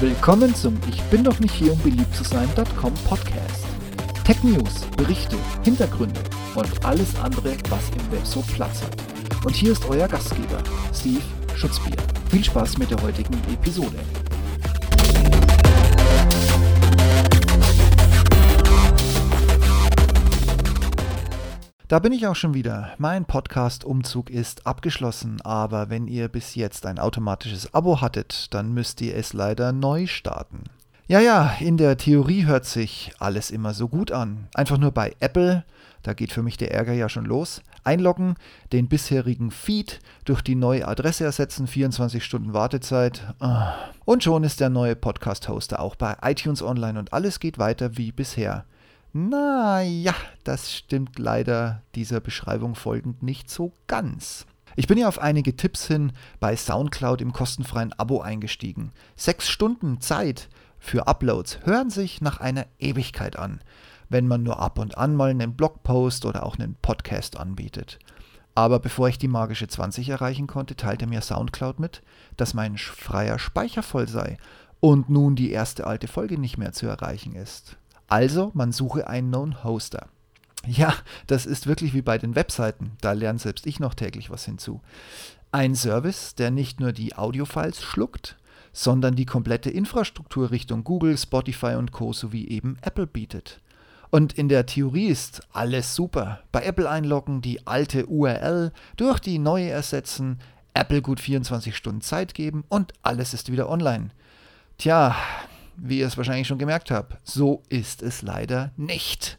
Willkommen zum Ich bin doch nicht hier, um beliebt zu sein.com Podcast. Tech News, Berichte, Hintergründe und alles andere, was im Web so Platz hat. Und hier ist euer Gastgeber, Steve Schutzbier. Viel Spaß mit der heutigen Episode. Da bin ich auch schon wieder. Mein Podcast-Umzug ist abgeschlossen, aber wenn ihr bis jetzt ein automatisches Abo hattet, dann müsst ihr es leider neu starten. Ja, ja, in der Theorie hört sich alles immer so gut an. Einfach nur bei Apple, da geht für mich der Ärger ja schon los. Einloggen, den bisherigen Feed durch die neue Adresse ersetzen, 24 Stunden Wartezeit. Ah. Und schon ist der neue Podcast-Hoster auch bei iTunes online und alles geht weiter wie bisher. Na ja, das stimmt leider dieser Beschreibung folgend nicht so ganz. Ich bin ja auf einige Tipps hin bei SoundCloud im kostenfreien Abo eingestiegen. Sechs Stunden Zeit für Uploads hören sich nach einer Ewigkeit an, wenn man nur ab und an mal einen Blogpost oder auch einen Podcast anbietet. Aber bevor ich die magische 20 erreichen konnte, teilte mir SoundCloud mit, dass mein freier Speicher voll sei und nun die erste alte Folge nicht mehr zu erreichen ist. Also, man suche einen Known Hoster. Ja, das ist wirklich wie bei den Webseiten. Da lerne selbst ich noch täglich was hinzu. Ein Service, der nicht nur die Audiofiles schluckt, sondern die komplette Infrastruktur Richtung Google, Spotify und Co. sowie eben Apple bietet. Und in der Theorie ist alles super. Bei Apple einloggen, die alte URL durch die neue ersetzen, Apple gut 24 Stunden Zeit geben und alles ist wieder online. Tja, wie ihr es wahrscheinlich schon gemerkt habt, so ist es leider nicht.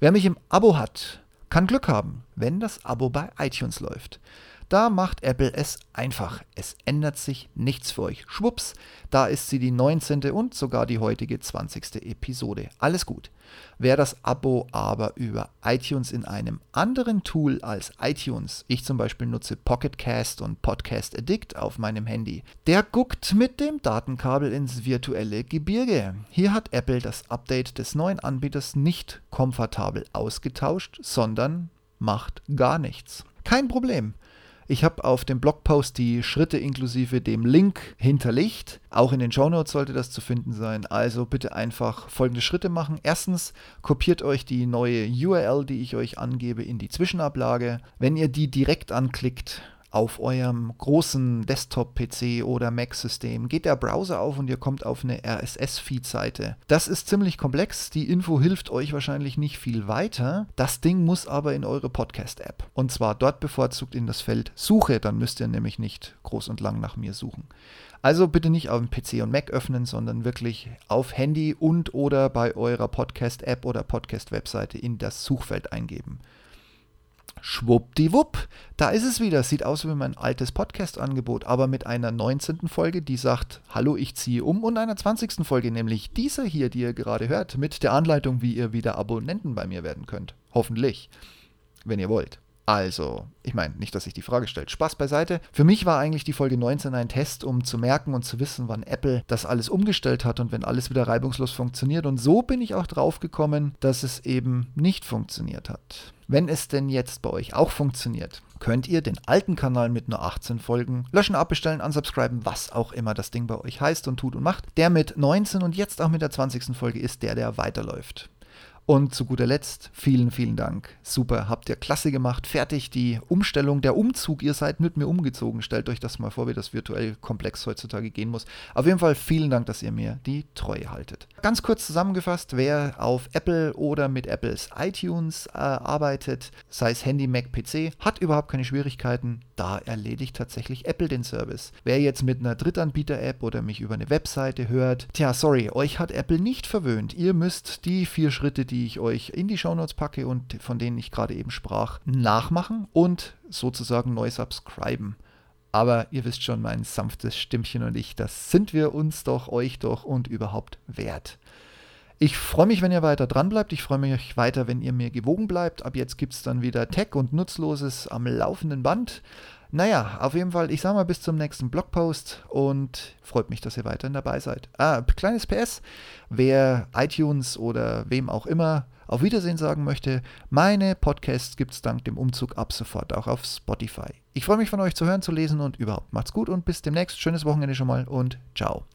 Wer mich im Abo hat, kann Glück haben, wenn das Abo bei iTunes läuft. Da macht Apple es einfach. Es ändert sich nichts für euch. Schwupps, da ist sie die 19. und sogar die heutige 20. Episode. Alles gut. Wer das Abo aber über iTunes in einem anderen Tool als iTunes, ich zum Beispiel nutze Pocketcast und Podcast Addict auf meinem Handy, der guckt mit dem Datenkabel ins virtuelle Gebirge. Hier hat Apple das Update des neuen Anbieters nicht komfortabel ausgetauscht, sondern macht gar nichts. Kein Problem. Ich habe auf dem Blogpost die Schritte inklusive dem Link hinterlegt. Auch in den Shownotes sollte das zu finden sein. Also bitte einfach folgende Schritte machen. Erstens, kopiert euch die neue URL, die ich euch angebe, in die Zwischenablage. Wenn ihr die direkt anklickt, auf eurem großen Desktop-PC oder Mac-System geht der Browser auf und ihr kommt auf eine RSS-Feed-Seite. Das ist ziemlich komplex, die Info hilft euch wahrscheinlich nicht viel weiter. Das Ding muss aber in eure Podcast-App. Und zwar dort bevorzugt in das Feld Suche, dann müsst ihr nämlich nicht groß und lang nach mir suchen. Also bitte nicht auf dem PC und Mac öffnen, sondern wirklich auf Handy und oder bei eurer Podcast-App oder Podcast-Webseite in das Suchfeld eingeben. Schwuppdiwupp, da ist es wieder. Sieht aus wie mein altes Podcast-Angebot, aber mit einer 19. Folge, die sagt, hallo, ich ziehe um und einer 20. Folge, nämlich diese hier, die ihr gerade hört, mit der Anleitung, wie ihr wieder Abonnenten bei mir werden könnt. Hoffentlich, wenn ihr wollt. Also, ich meine, nicht, dass sich die Frage stellt. Spaß beiseite. Für mich war eigentlich die Folge 19 ein Test, um zu merken und zu wissen, wann Apple das alles umgestellt hat und wenn alles wieder reibungslos funktioniert. Und so bin ich auch drauf gekommen, dass es eben nicht funktioniert hat. Wenn es denn jetzt bei euch auch funktioniert, könnt ihr den alten Kanal mit nur 18 Folgen löschen, abbestellen, unsubscriben, was auch immer das Ding bei euch heißt und tut und macht. Der mit 19 und jetzt auch mit der 20. Folge ist der, der weiterläuft. Und zu guter Letzt, vielen, vielen Dank. Super, habt ihr klasse gemacht. Fertig die Umstellung, der Umzug. Ihr seid mit mir umgezogen. Stellt euch das mal vor, wie das virtuell komplex heutzutage gehen muss. Auf jeden Fall vielen Dank, dass ihr mir die Treue haltet. Ganz kurz zusammengefasst, wer auf Apple oder mit Apples iTunes äh, arbeitet, sei es Handy, Mac, PC, hat überhaupt keine Schwierigkeiten. Da erledigt tatsächlich Apple den Service. Wer jetzt mit einer Drittanbieter-App oder mich über eine Webseite hört, tja, sorry, euch hat Apple nicht verwöhnt. Ihr müsst die vier Schritte, die ich euch in die Shownotes packe und von denen ich gerade eben sprach, nachmachen und sozusagen neu subscriben. Aber ihr wisst schon, mein sanftes Stimmchen und ich, das sind wir uns doch, euch doch und überhaupt wert. Ich freue mich, wenn ihr weiter dran bleibt. Ich freue mich weiter, wenn ihr mir gewogen bleibt. Ab jetzt gibt es dann wieder Tech und Nutzloses am laufenden Band. Naja, auf jeden Fall, ich sage mal bis zum nächsten Blogpost und freut mich, dass ihr weiterhin dabei seid. Ah, kleines PS, wer iTunes oder wem auch immer auf Wiedersehen sagen möchte, meine Podcasts gibt es dank dem Umzug ab sofort auch auf Spotify. Ich freue mich von euch zu hören, zu lesen und überhaupt macht's gut und bis demnächst. Schönes Wochenende schon mal und ciao.